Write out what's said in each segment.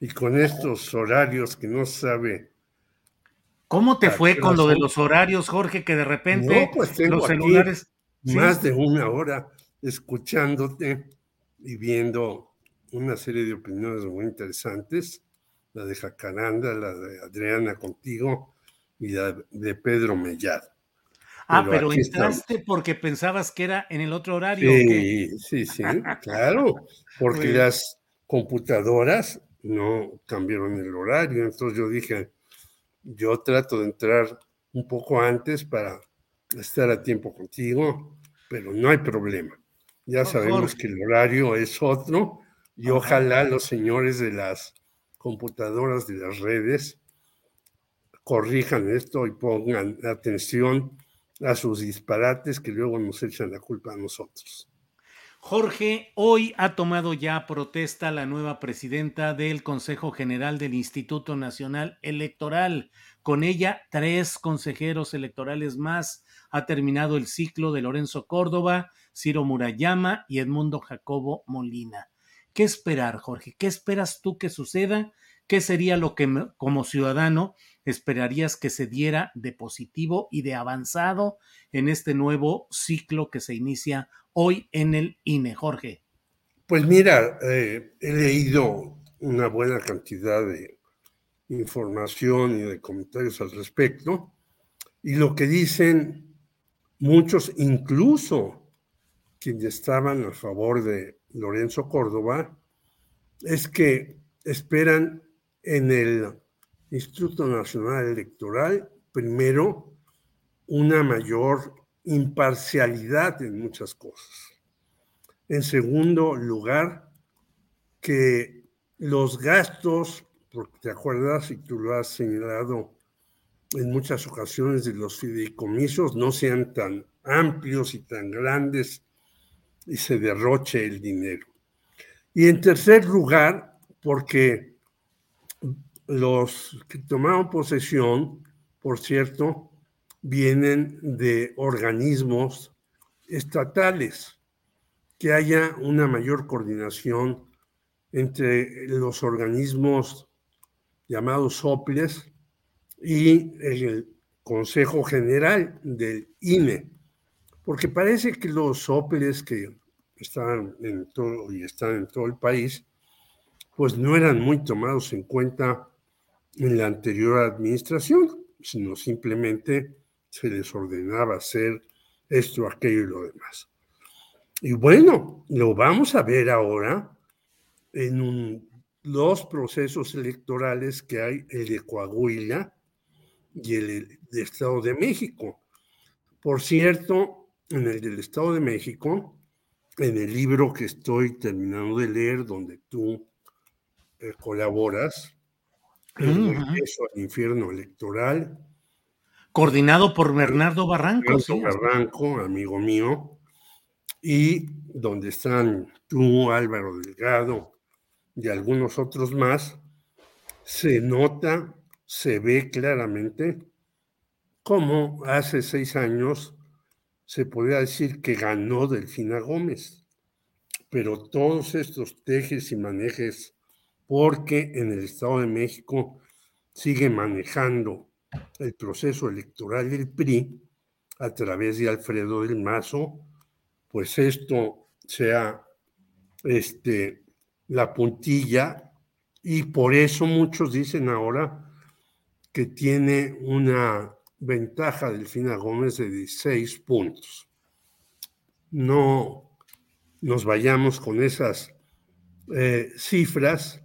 Y con estos horarios que no sabe. ¿Cómo te fue con lo de los horarios, Jorge, que de repente no, pues tengo los celulares... Más de una hora escuchándote y viendo una serie de opiniones muy interesantes, la de Jacaranda, la de Adriana contigo y la de Pedro Mellado. Ah, pero, entraste porque pensabas que era en el otro horario. Sí, sí, sí, claro, porque las computadoras no cambiaron el horario. Entonces yo dije, yo trato de entrar un poco antes para estar a tiempo contigo, pero no hay problema. Ya sabemos que el horario es otro y ojalá los señores de las computadoras de las redes corrijan esto y pongan atención a sus disparates que luego nos echan la culpa a nosotros. Jorge, hoy ha tomado ya protesta la nueva presidenta del Consejo General del Instituto Nacional Electoral. Con ella, tres consejeros electorales más. Ha terminado el ciclo de Lorenzo Córdoba, Ciro Murayama y Edmundo Jacobo Molina. ¿Qué esperar, Jorge? ¿Qué esperas tú que suceda? ¿Qué sería lo que como ciudadano esperarías que se diera de positivo y de avanzado en este nuevo ciclo que se inicia hoy en el INE, Jorge? Pues mira, eh, he leído una buena cantidad de información y de comentarios al respecto, y lo que dicen muchos, incluso quienes estaban a favor de Lorenzo Córdoba, es que esperan en el Instituto Nacional Electoral, primero, una mayor imparcialidad en muchas cosas. En segundo lugar, que los gastos, porque te acuerdas y tú lo has señalado en muchas ocasiones de los fideicomisos, no sean tan amplios y tan grandes y se derroche el dinero. Y en tercer lugar, porque los que tomaron posesión, por cierto, vienen de organismos estatales, que haya una mayor coordinación entre los organismos llamados SOPLES y el Consejo General del INE, porque parece que los SOPLES que están en todo y están en todo el país, pues no eran muy tomados en cuenta en la anterior administración, sino simplemente se les ordenaba hacer esto, aquello y lo demás. Y bueno, lo vamos a ver ahora en los procesos electorales que hay, el de Coahuila y el de Estado de México. Por cierto, en el del Estado de México, en el libro que estoy terminando de leer, donde tú eh, colaboras, el regreso al infierno electoral, Coordinado por Bernardo Barranco. Bernardo Barranco, amigo mío, y donde están tú, Álvaro Delgado y algunos otros más, se nota, se ve claramente cómo hace seis años se podría decir que ganó Delfina Gómez, pero todos estos tejes y manejes, porque en el Estado de México sigue manejando el proceso electoral del PRI a través de Alfredo del Mazo, pues esto sea este, la puntilla y por eso muchos dicen ahora que tiene una ventaja Delfina Gómez de 16 puntos. No nos vayamos con esas eh, cifras,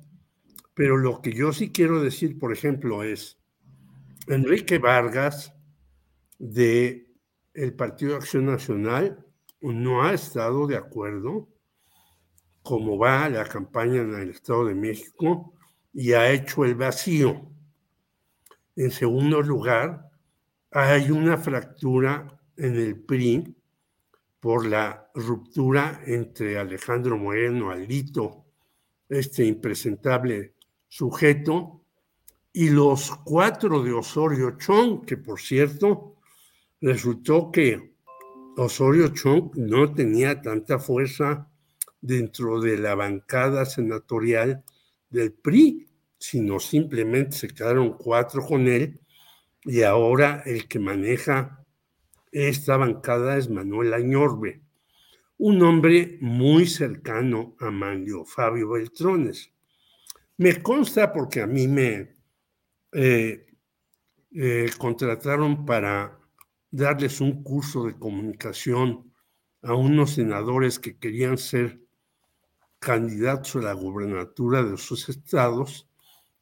pero lo que yo sí quiero decir, por ejemplo, es Enrique Vargas de el Partido de Acción Nacional no ha estado de acuerdo cómo va la campaña en el Estado de México y ha hecho el vacío. En segundo lugar, hay una fractura en el PRI por la ruptura entre Alejandro Moreno, Alito, este impresentable sujeto, y los cuatro de Osorio Chong, que por cierto, resultó que Osorio Chong no tenía tanta fuerza dentro de la bancada senatorial del PRI, sino simplemente se quedaron cuatro con él y ahora el que maneja esta bancada es Manuel Añorbe, un hombre muy cercano a Manlio Fabio Beltrones. Me consta porque a mí me eh, eh, contrataron para darles un curso de comunicación a unos senadores que querían ser candidatos a la gubernatura de sus estados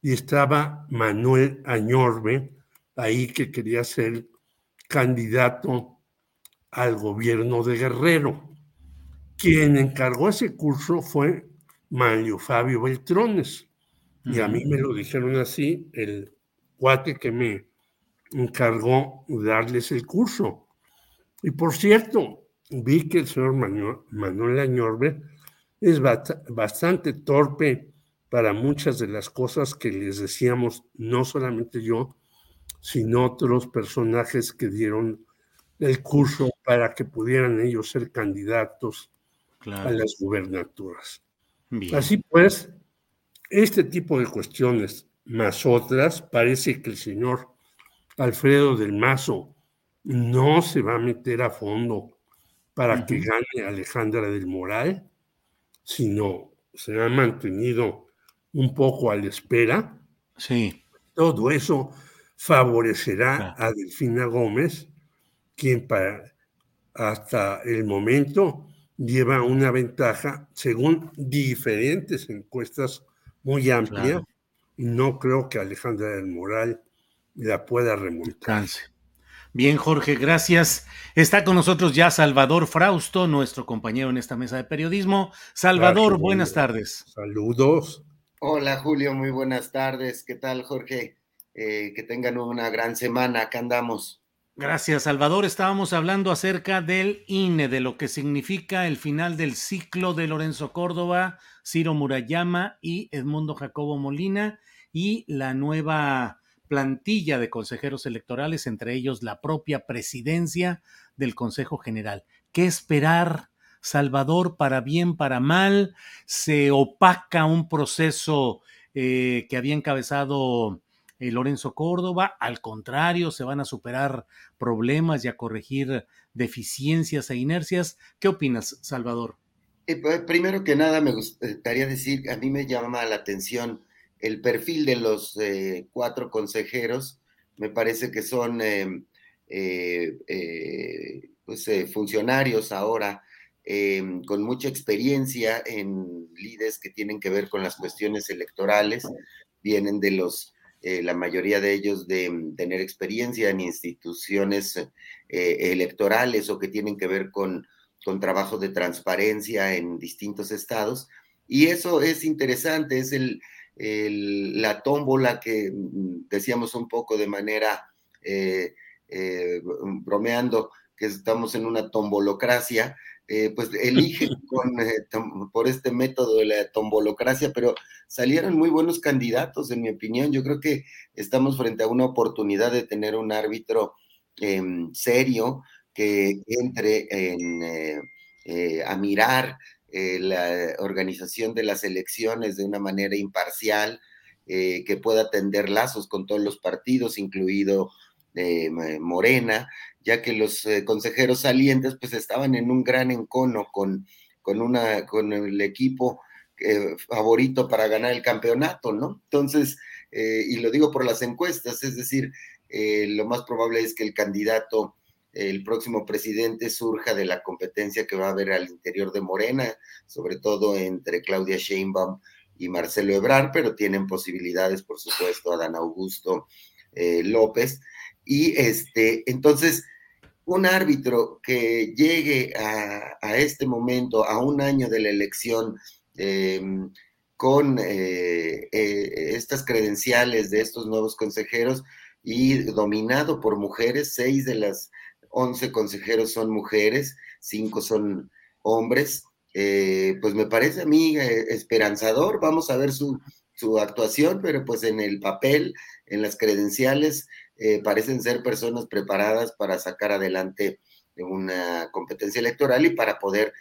y estaba Manuel Añorbe ahí que quería ser candidato al gobierno de Guerrero. Quien encargó ese curso fue Mario Fabio Beltrones. Y a mí me lo dijeron así, el cuate que me encargó darles el curso. Y por cierto, vi que el señor Manuel, Añorbe es bastante torpe para muchas de las cosas que les decíamos, no solamente yo, sino otros personajes que dieron el curso para que pudieran ellos ser candidatos a las gubernaturas. Así pues, este tipo de cuestiones, más otras, parece que el señor Alfredo del Mazo no se va a meter a fondo para que gane Alejandra del Moral, sino se ha mantenido un poco a la espera. Sí. Todo eso favorecerá a Delfina Gómez, quien para, hasta el momento lleva una ventaja, según diferentes encuestas muy amplias, y no creo que Alejandra del Moral la pueda remontar. Bien, Jorge, gracias. Está con nosotros ya Salvador Frausto, nuestro compañero en esta mesa de periodismo. Salvador, buenas tardes. Saludos. Hola, Julio, muy buenas tardes. ¿Qué tal, Jorge? Eh, que tengan una gran semana. Acá andamos. Gracias, Salvador. Estábamos hablando acerca del INE, de lo que significa el final del ciclo de Lorenzo Córdoba, Ciro Murayama y Edmundo Jacobo Molina y la nueva plantilla de consejeros electorales, entre ellos la propia presidencia del Consejo General. ¿Qué esperar, Salvador, para bien, para mal? ¿Se opaca un proceso eh, que había encabezado eh, Lorenzo Córdoba? Al contrario, se van a superar problemas y a corregir deficiencias e inercias. ¿Qué opinas, Salvador? Eh, pues, primero que nada, me gustaría decir, a mí me llama la atención el perfil de los eh, cuatro consejeros, me parece que son eh, pues, funcionarios ahora con mucha experiencia en líderes que tienen que ver con las cuestiones electorales, vienen de los, la mayoría de ellos de mm, tener experiencia en instituciones electorales o que tienen que ver con, con trabajo de transparencia en distintos estados. Y eso es interesante, es el, la tómbola que mm, decíamos un poco de manera eh, eh, bromeando que estamos en una tombolocracia, eh, pues eligen por este método de la tombolocracia, pero salieron muy buenos candidatos, en mi opinión. Yo creo que estamos frente a una oportunidad de tener un árbitro em, serio que entre a mirar eh, la organización de las elecciones de una manera imparcial, eh, que pueda tender lazos con todos los partidos, incluido Morena, ya que los consejeros salientes pues estaban en un gran encono con, con, una, con el equipo favorito para ganar el campeonato, ¿no? Entonces, y lo digo por las encuestas, es decir, lo más probable es que el candidato el próximo presidente surja de la competencia que va a haber al interior de Morena, sobre todo entre Claudia Sheinbaum y Marcelo Ebrard, pero tienen posibilidades, por supuesto, Adán Augusto eh, López. Y este, entonces, un árbitro que llegue a, este momento, a un año de la elección, em, con eh, eh, estas credenciales de estos nuevos consejeros y dominado por mujeres, seis de las 11 consejeros son mujeres, 5 son hombres. Eh, pues me parece a mí esperanzador, vamos a ver su, actuación, pero pues en el papel, en las credenciales, eh, parecen ser personas preparadas para sacar adelante una competencia electoral y para poder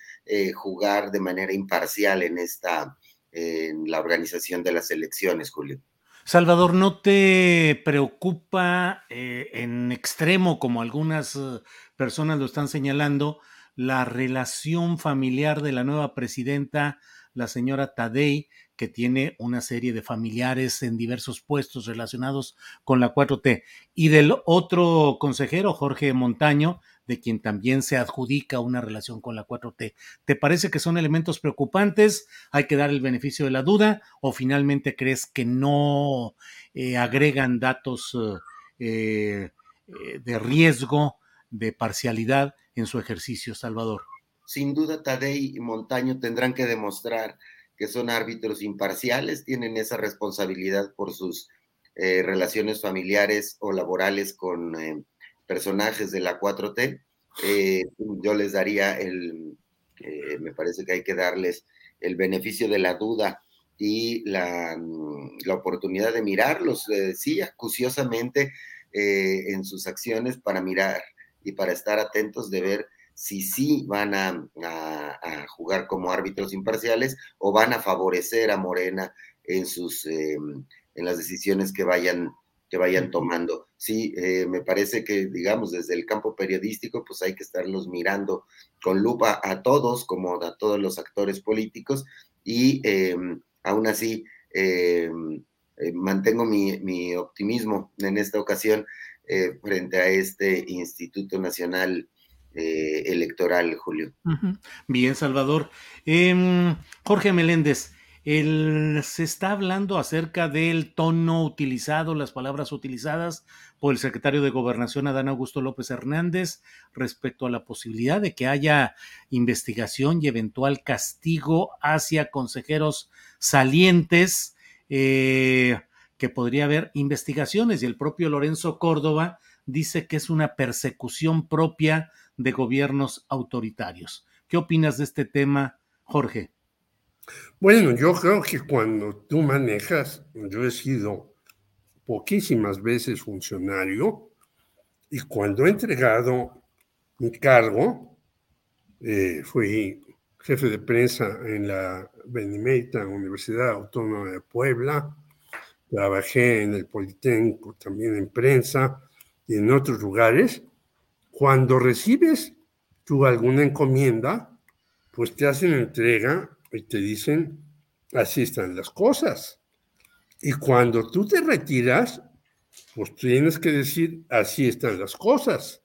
jugar de manera imparcial en esta, en la organización de las elecciones, Julio. Salvador, ¿no te preocupa eh, en extremo, como algunas eh, personas lo están señalando, la relación familiar de la nueva presidenta, la señora Tadei, que tiene una serie de familiares en diversos puestos relacionados con la 4T, y del otro consejero, Jorge Montaño, de quien también se adjudica una relación con la 4T. ¿Te parece que son elementos preocupantes? ¿Hay que dar el beneficio de la duda? ¿O finalmente crees que no eh, agregan datos eh, eh, de riesgo, de parcialidad en su ejercicio, Salvador? Sin duda, Tadei y Montaño tendrán que demostrar que son árbitros imparciales, tienen esa responsabilidad por sus relaciones familiares o laborales con personajes de la 4T, eh, yo les daría el, eh, me parece que hay que darles el beneficio de la duda y la, mm, la oportunidad de mirarlos, eh, sí, acuciosamente en sus acciones para mirar y para estar atentos de ver si sí van a, a, jugar como árbitros imparciales o van a favorecer a Morena en sus en las decisiones que vayan que vayan tomando. Sí, eh, me parece que, digamos, desde el campo periodístico, pues hay que estarlos mirando con lupa a todos, como a todos los actores políticos, y em, aún así eh, mantengo mi, optimismo en esta ocasión eh, frente a este Instituto Nacional Electoral, Julio. Bien, Salvador. Em, Jorge Meléndez. El, se está hablando acerca del tono utilizado, las palabras utilizadas por el secretario de Gobernación Adán Augusto López Hernández respecto a la posibilidad de que haya investigación y eventual castigo hacia consejeros salientes, eh, que podría haber investigaciones y el propio Lorenzo Córdoba dice que es una persecución propia de gobiernos autoritarios. ¿Qué opinas de este tema, Jorge? Bueno, yo creo que cuando tú manejas, yo he sido poquísimas veces funcionario y cuando he entregado mi cargo, eh, fui jefe de prensa en la Benemérita Universidad Autónoma de Puebla, trabajé en el Politécnico también en prensa y en otros lugares. Cuando recibes tú alguna encomienda, pues te hacen entrega y te dicen, así están las cosas. Y cuando tú te retiras, pues tienes que decir, así están las cosas.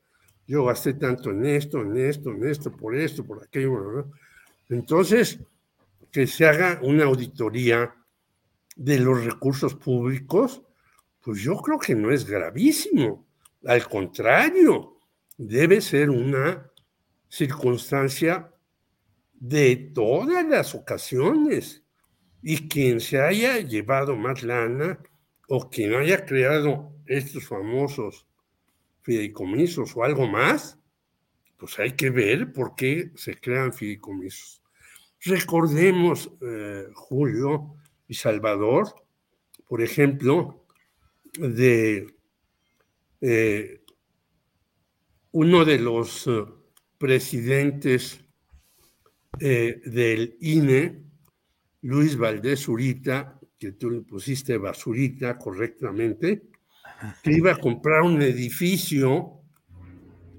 Yo gasté tanto en esto, en esto, en esto, por esto, por aquello. Entonces, que se haga una auditoría de los recursos públicos, pues yo creo que no es gravísimo. Al contrario, debe ser una circunstancia de todas las ocasiones. Y quien se haya llevado más lana o quien haya creado estos famosos fideicomisos o algo más, pues hay que ver por qué se crean fideicomisos. Recordemos, eh, Julio y Salvador, por ejemplo, de eh, uno de los eh, presidentes eh, del INE, Luis Valdés Zurita, que tú le pusiste basurita correctamente, que iba a comprar un edificio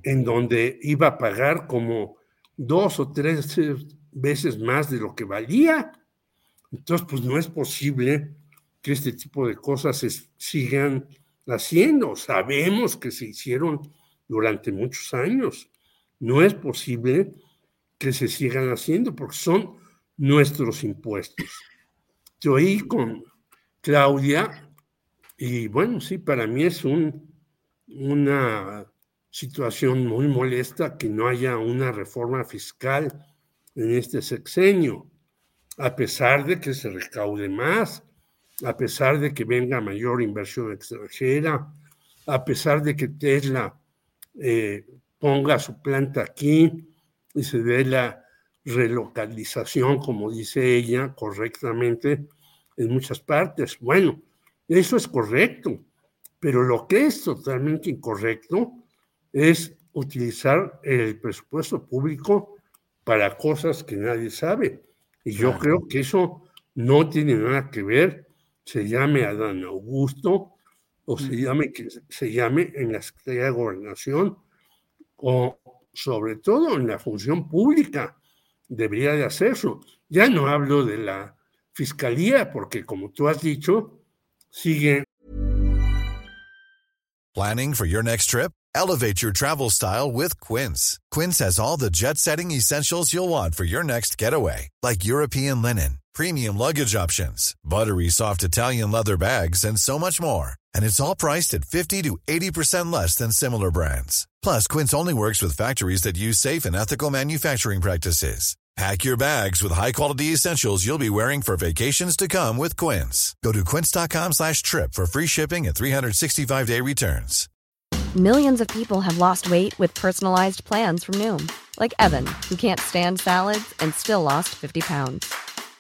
en donde iba a pagar como dos o tres veces más de lo que valía. Entonces, pues no es posible que este tipo de cosas se sigan haciendo. Sabemos que se hicieron durante muchos años. No es posible que se sigan haciendo porque son nuestros impuestos. Yo oí con Claudia y bueno, sí, para mí es un, una situación muy molesta que no haya una reforma fiscal en este sexenio, a pesar de que se recaude más, a pesar de que venga mayor inversión extranjera, a pesar de que Tesla eh, ponga su planta aquí y se dé la relocalización, como dice ella correctamente, en muchas partes. Bueno, eso es correcto, pero lo que es totalmente incorrecto es utilizar el presupuesto público para cosas que nadie sabe. Y yo creo que eso no tiene nada que ver, se llame Adán Augusto o se llame que se llame en la Secretaría de Gobernación o sobre todo en la función pública debería de hacerlo. Ya no hablo de la fiscalía porque como tú has dicho, sigue Planning for your next trip? Elevate your travel style with Quince. Quince has all the jet-setting essentials you'll want for your next getaway, like European linen, premium luggage options, buttery soft Italian leather bags, and so much more. And it's all priced at 50 to 80% less than similar brands. Plus, Quince only works with factories that use safe and ethical manufacturing practices. Pack your bags with high-quality essentials you'll be wearing for vacations to come with Quince. Go to quince.com slash trip for free shipping and 365-day returns. Millions of people have lost weight with personalized plans from Noom. Like Evan, who can't stand salads and still lost 50 pounds.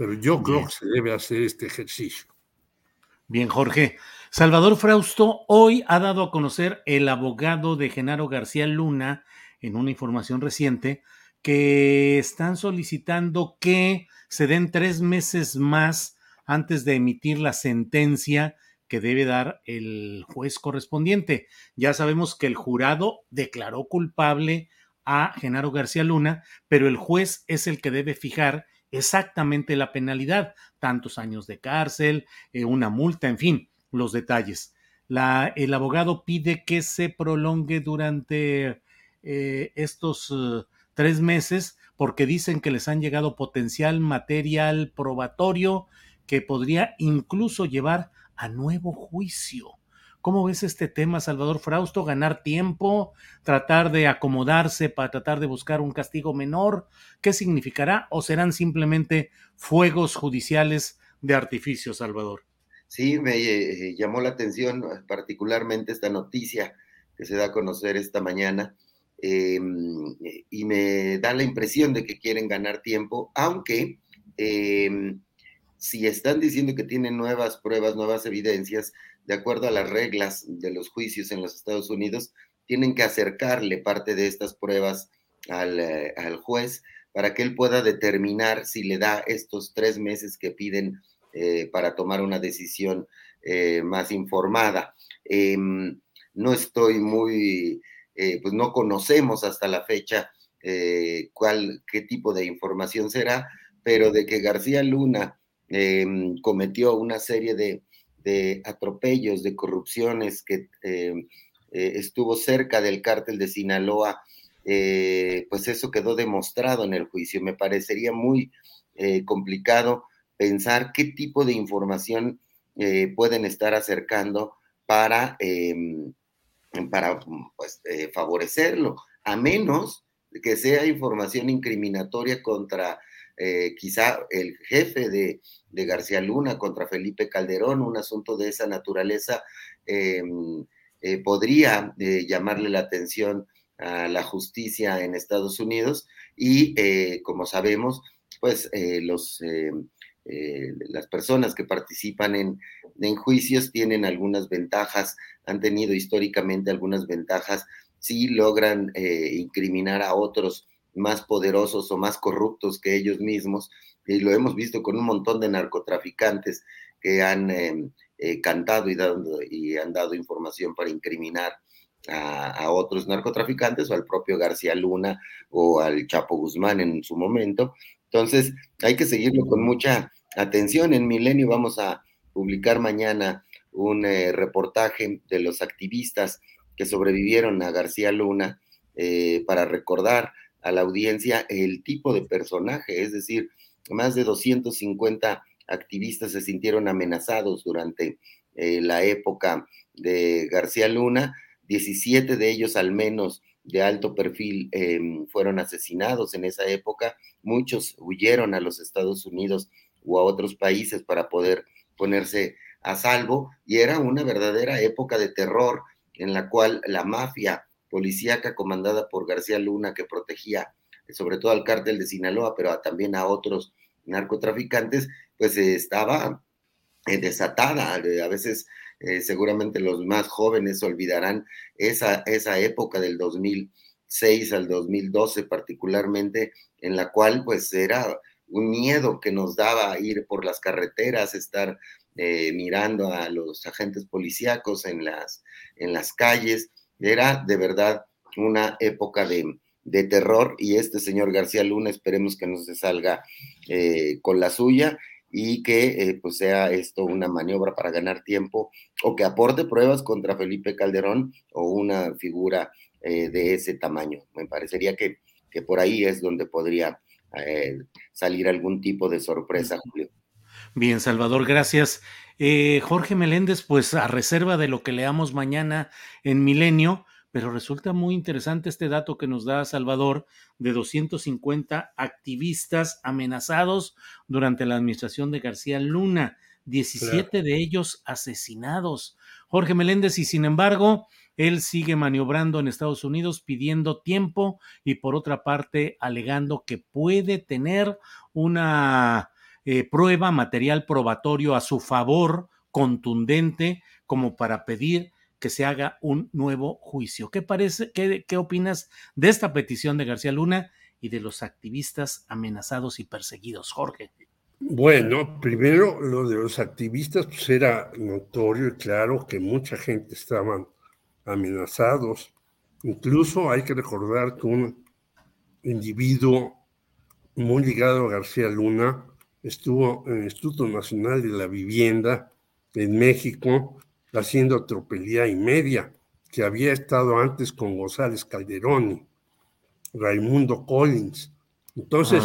Pero yo creo que se debe hacer este ejercicio. Bien, Jorge. Salvador Frausto hoy ha dado a conocer el abogado de Genaro García Luna en una información reciente que están solicitando que se den tres meses más antes de emitir la sentencia que debe dar el juez correspondiente. Ya sabemos que el jurado declaró culpable a Genaro García Luna, pero el juez es el que debe fijar exactamente la penalidad, tantos años de cárcel, eh, una multa, en fin, los detalles. La, el abogado pide que se prolongue durante eh, estos uh, tres meses porque dicen que les han llegado potencial material probatorio que podría incluso llevar a nuevo juicio. ¿Cómo ves este tema, Salvador Frausto? ¿Ganar tiempo? ¿Tratar de acomodarse para tratar de buscar un castigo menor? ¿Qué significará? ¿O serán simplemente fuegos judiciales de artificio, Salvador? Sí, me eh, llamó la atención particularmente esta noticia que se da a conocer esta mañana Em, y me da la impresión de que quieren ganar tiempo, aunque em, si están diciendo que tienen nuevas pruebas, nuevas evidencias, de acuerdo a las reglas de los juicios en los Estados Unidos, tienen que acercarle parte de estas pruebas al, eh, juez para que él pueda determinar si le da estos tres meses que piden eh, para tomar una decisión eh, más informada. Em, no estoy muy pues no conocemos hasta la fecha cuál, qué tipo de información será, pero de que García Luna em, cometió una serie de, atropellos, de corrupciones, que em, eh, estuvo cerca del cártel de Sinaloa, pues eso quedó demostrado en el juicio. Me parecería muy complicado pensar qué tipo de información pueden estar acercando para em, para pues, eh, favorecerlo, a menos que sea información incriminatoria contra eh, quizá el jefe de, García Luna contra Felipe Calderón, un asunto de esa naturaleza, em, eh, podría llamarle la atención a la justicia en Estados Unidos y, como sabemos, pues los las personas que participan en, en, juicios tienen algunas ventajas, han tenido históricamente algunas ventajas si logran eh, incriminar a otros más poderosos o más corruptos que ellos mismos, y lo hemos visto con un montón de narcotraficantes que han em, eh, cantado y, han dado información para incriminar a, otros narcotraficantes o al propio García Luna o al Chapo Guzmán en su momento. Entonces, hay que seguirlo con mucha atención. En Milenio vamos a publicar mañana un eh, reportaje de los activistas que sobrevivieron a García Luna eh, para recordar a la audiencia el tipo de personaje, es decir, más de 250 activistas se sintieron amenazados durante eh, la época de García Luna, 17 de ellos al menos de alto perfil em, fueron asesinados en esa época, muchos huyeron a los Estados Unidos o a otros países para poder ponerse a salvo y era una verdadera época de terror en la cual la mafia policíaca comandada por García Luna, que protegía eh, sobre todo al cártel de Sinaloa, pero también a otros narcotraficantes, pues estaba eh, desatada. A veces eh, seguramente los más jóvenes olvidarán esa, esa época del 2006 al 2012 particularmente, en la cual pues era un miedo que nos daba ir por las carreteras, estar eh, mirando a los agentes policíacos en las, en las calles. Era de verdad una época de, terror y este señor García Luna esperemos que no se salga eh, con la suya y que eh, pues sea esto una maniobra para ganar tiempo o que aporte pruebas contra Felipe Calderón o una figura de ese tamaño. Me parecería que, que, por ahí es donde podría salir algún tipo de sorpresa, Julio. Bien, Salvador, gracias. Eh, Jorge Meléndez, pues a reserva de lo que leamos mañana en Milenio, pero resulta muy interesante este dato que nos da Salvador de 250 activistas amenazados durante la administración de García Luna, 17 de ellos asesinados. Jorge Meléndez, y sin embargo, él sigue maniobrando en Estados Unidos pidiendo tiempo y por otra parte alegando que puede tener una eh, prueba, material probatorio a su favor, contundente, como para pedir que se haga un nuevo juicio. ¿Qué parece, qué, qué opinas de esta petición de García Luna y de los activistas amenazados y perseguidos, Jorge? Bueno, primero lo de los activistas, pues era notorio y claro que mucha gente estaban amenazados. Incluso hay que recordar que un individuo muy ligado a García Luna estuvo en el Instituto Nacional de la Vivienda en México haciendo tropelía y media, que había estado antes con González Calderoni, Raimundo Collins. Entonces,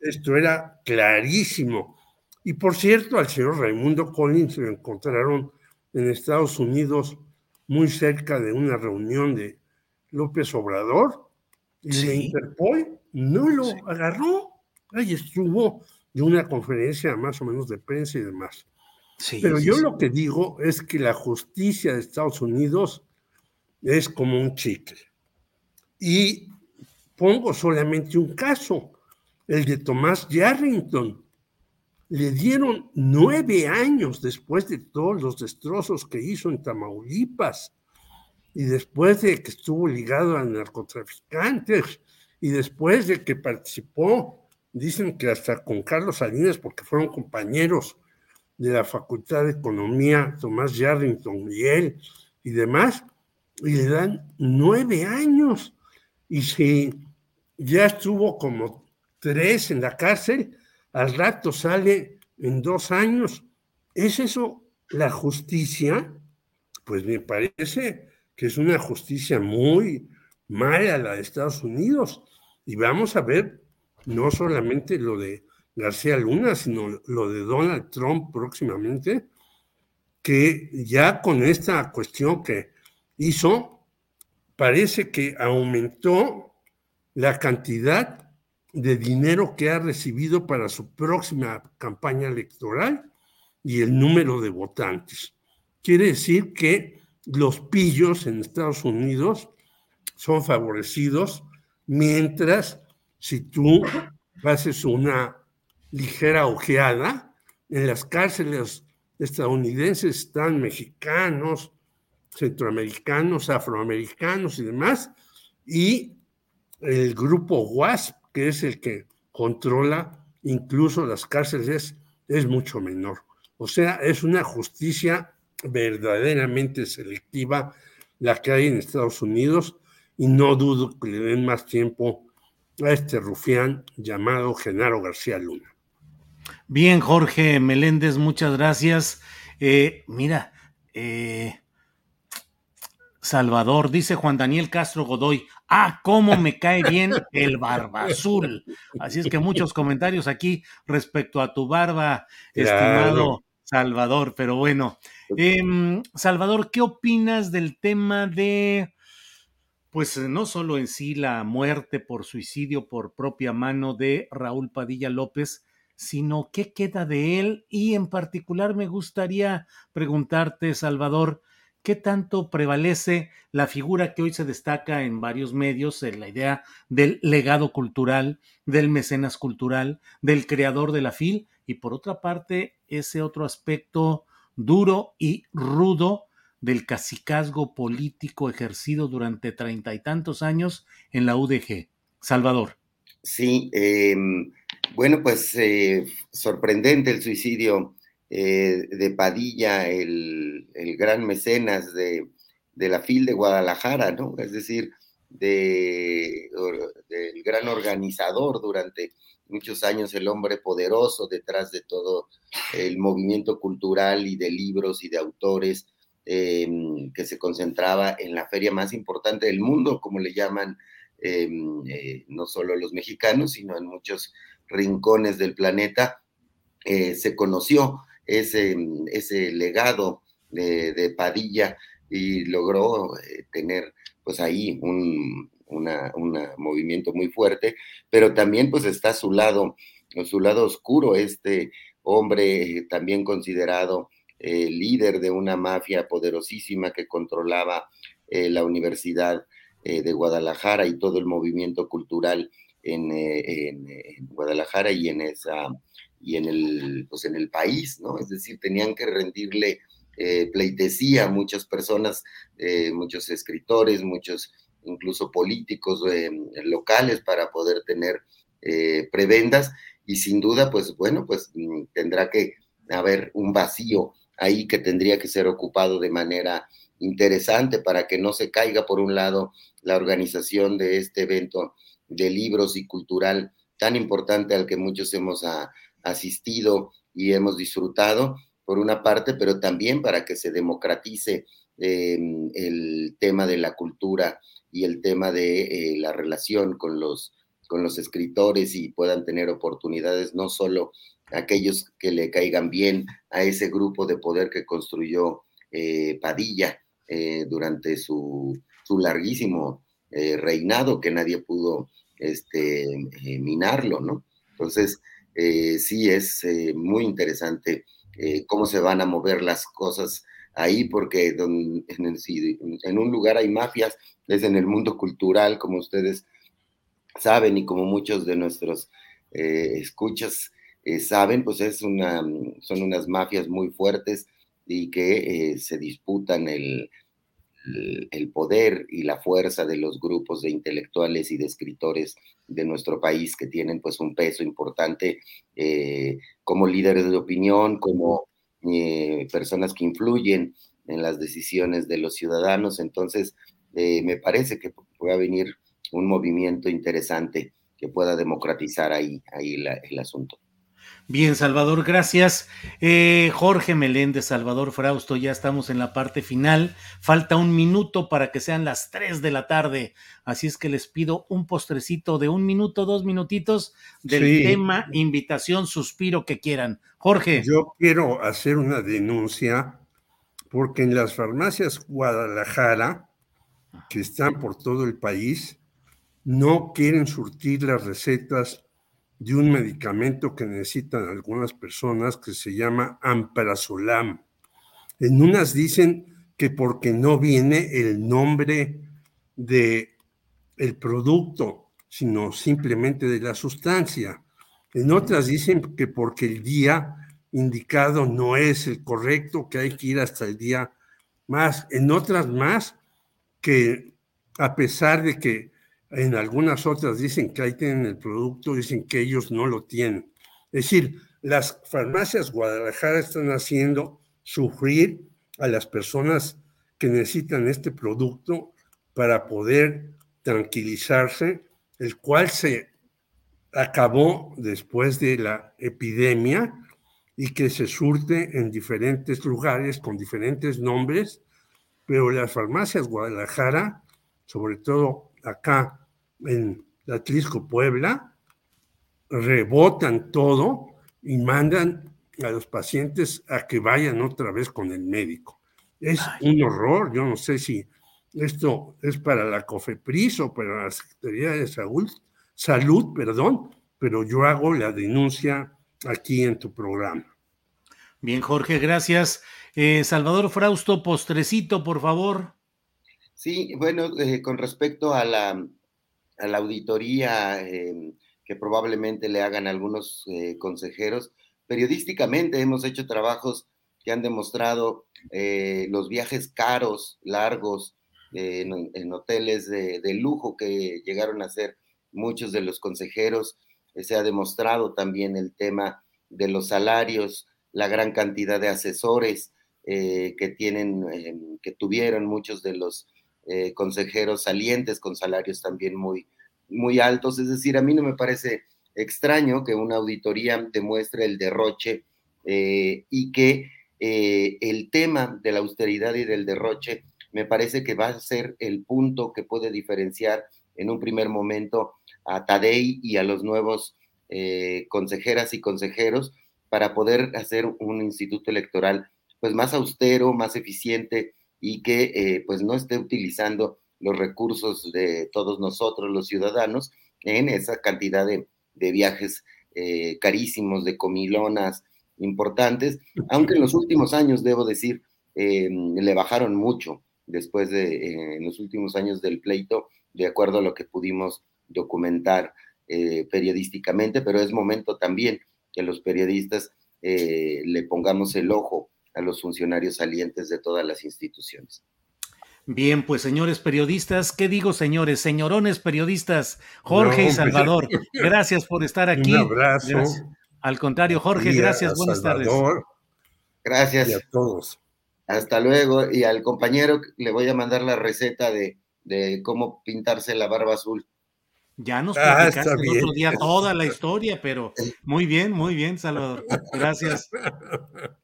esto era clarísimo. Y por cierto, al señor Raimundo Collins lo encontraron en Estados Unidos muy cerca de una reunión de López Obrador y la Interpol no lo agarró. Ahí estuvo de una conferencia más o menos de prensa y demás. Pero yo lo que digo es que la justicia de Estados Unidos es como un chicle. Y pongo solamente un caso, el de Tomás Yarrington. Le dieron nueve años después de todos los destrozos que hizo en Tamaulipas y después de que estuvo ligado a narcotraficantes y después de que participó dicen que hasta con Carlos Salinas, porque fueron compañeros de la Facultad de Economía, Tomás Yarrington y él y demás, y le dan nueve años. Y si ya estuvo como tres en la cárcel, al rato sale en dos años. ¿Es eso la justicia? Pues me parece que es una justicia muy mala la de Estados Unidos. Y vamos a ver no solamente lo de García Luna, sino lo de Donald Trump próximamente, que ya con esta cuestión que hizo, parece que aumentó la cantidad de dinero que ha recibido para su próxima campaña electoral y el número de votantes. Quiere decir que los pillos en Estados Unidos son favorecidos, mientras si tú haces una ligera ojeada, en las cárceles estadounidenses están mexicanos, centroamericanos, afroamericanos y demás, y el grupo WASP, que es el que controla incluso las cárceles, es mucho menor. O sea, es una justicia verdaderamente selectiva la que hay en Estados Unidos y no dudo que le den más tiempo a este rufián llamado Genaro García Luna. Bien, Jorge Meléndez, muchas gracias. Eh, mira, eh, Salvador, dice Juan Daniel Castro Godoy, ah, cómo me cae bien el barba azul. Así es que muchos comentarios aquí respecto a tu barba, estimado Salvador, pero bueno. Em, Salvador, ¿qué opinas del tema de, pues no solo en sí la muerte por suicidio por propia mano de Raúl Padilla López, sino qué queda de él? Y en particular me gustaría preguntarte, Salvador, ¿qué tanto prevalece la figura que hoy se destaca en varios medios, en la idea del legado cultural, del mecenas cultural, del creador de la FIL, y por otra parte, ese otro aspecto duro y rudo del cacicazgo político ejercido durante treinta y tantos años en la UDG. Salvador. Sí, em, bueno, pues eh, sorprendente el suicidio eh, de Padilla, el, gran mecenas de, la FIL de Guadalajara, ¿no? Es decir, de, del gran organizador durante muchos años, el hombre poderoso detrás de todo el movimiento cultural y de libros y de autores em, que se concentraba en la feria más importante del mundo, como le llaman em, eh, no solo los mexicanos, sino en muchos rincones del planeta, eh, se conoció ese, ese legado de, Padilla y logró eh, tener pues ahí un movimiento muy fuerte, pero también pues está a su lado, a su lado oscuro, este hombre también considerado eh, líder de una mafia poderosísima que controlaba eh, la Universidad de Guadalajara y todo el movimiento cultural en, en, Guadalajara y en esa y en el, pues en el país, ¿no? Es decir, tenían que rendirle eh, pleitesía a muchas personas, eh, muchos escritores, muchos incluso políticos eh, locales para poder tener prebendas y sin duda, pues bueno, pues mm, tendrá que haber un vacío ahí que tendría que ser ocupado de manera interesante para que no se caiga por un lado la organización de este evento de libros y cultural tan importante al que muchos hemos a, asistido y hemos disfrutado, por una parte, pero también para que se democratice eh, el tema de la cultura y el tema de eh, la relación con los, con los escritores y puedan tener oportunidades, no solo aquellos que le caigan bien a ese grupo de poder que construyó eh, Padilla durante su, su larguísimo reinado, que nadie pudo este, minarlo, ¿no? Entonces, eh, sí es eh, muy interesante eh, cómo se van a mover las cosas ahí, porque en, en, un lugar hay mafias, es en el mundo cultural, como ustedes saben y como muchos de nuestros escuchas saben, pues es una, son unas mafias muy fuertes y que se disputan el, el poder y la fuerza de los grupos de intelectuales y de escritores de nuestro país que tienen pues un peso importante eh, como líderes de opinión, como eh, personas que influyen en las decisiones de los ciudadanos. Entonces, eh, me parece que pueda venir un movimiento interesante que pueda democratizar ahí, ahí el asunto. Bien, Salvador, gracias. Eh, Jorge Meléndez, Salvador Frausto, ya estamos en la parte final. Falta un minuto para que sean las tres de la tarde. Así es que les pido un postrecito de un minuto, dos minutitos del tema, invitación, suspiro que quieran. Jorge. Yo quiero hacer una denuncia porque en las farmacias Guadalajara, que están por todo el país, no quieren surtir las recetas de un medicamento que necesitan algunas personas que se llama Amprazolam. En unas dicen que porque no viene el nombre de el producto, sino simplemente de la sustancia. En otras dicen que porque el día indicado no es el correcto, que hay que ir hasta el día más. En otras más, que a pesar de que en algunas otras dicen que ahí tienen el producto, dicen que ellos no lo tienen. Es decir, las farmacias Guadalajara están haciendo sufrir a las personas que necesitan este producto para poder tranquilizarse, el cual se acabó después de la epidemia y que se surte en diferentes lugares con diferentes nombres, pero las farmacias Guadalajara, sobre todo acá en la Trisco Puebla, rebotan todo y mandan a los pacientes a que vayan otra vez con el médico. Es un horror, yo no sé si esto es para la COFEPRIS o para la Secretaría de Salud, Salud, perdón, pero yo hago la denuncia aquí en tu programa. Bien, Jorge, gracias. Eh, Salvador Frausto, postrecito, por favor. Sí, bueno, eh, con respecto a la, a la auditoría em, que probablemente le hagan algunos eh, consejeros, periodísticamente hemos hecho trabajos que han demostrado los viajes caros, largos, en, hoteles de, lujo que llegaron a ser muchos de los consejeros. se ha demostrado también el tema de los salarios, la gran cantidad de asesores eh, que tienen, eh, que tuvieron muchos de los eh, consejeros salientes con salarios también muy, muy altos. Es decir, a mí no me parece extraño que una auditoría demuestre el derroche y que el tema de la austeridad y del derroche me parece que va a ser el punto que puede diferenciar en un primer momento a Tadei y a los nuevos eh, consejeras y consejeros para poder hacer un instituto electoral pues más austero, más eficiente y que eh, pues no esté utilizando los recursos de todos nosotros, los ciudadanos, en esa cantidad de, viajes eh, carísimos, de comilonas importantes, aunque en los últimos años, debo decir, le bajaron mucho después de, eh, en los últimos años del pleito, de acuerdo a lo que pudimos documentar eh, periodísticamente, pero es momento también que los periodistas eh, le pongamos el ojo a los funcionarios salientes de todas las instituciones. Bien, pues señores periodistas, ¿qué digo señores? Señorones periodistas, Jorge y Salvador, gracias por estar aquí. Un abrazo. Al contrario, Jorge, gracias, buenas tardes. Gracias. Y a todos. Hasta luego. Y al compañero le voy a mandar la receta de, cómo pintarse la barba azul. Ya nos ah, platicaste el otro día toda la historia, pero muy bien, muy bien, Salvador. Gracias.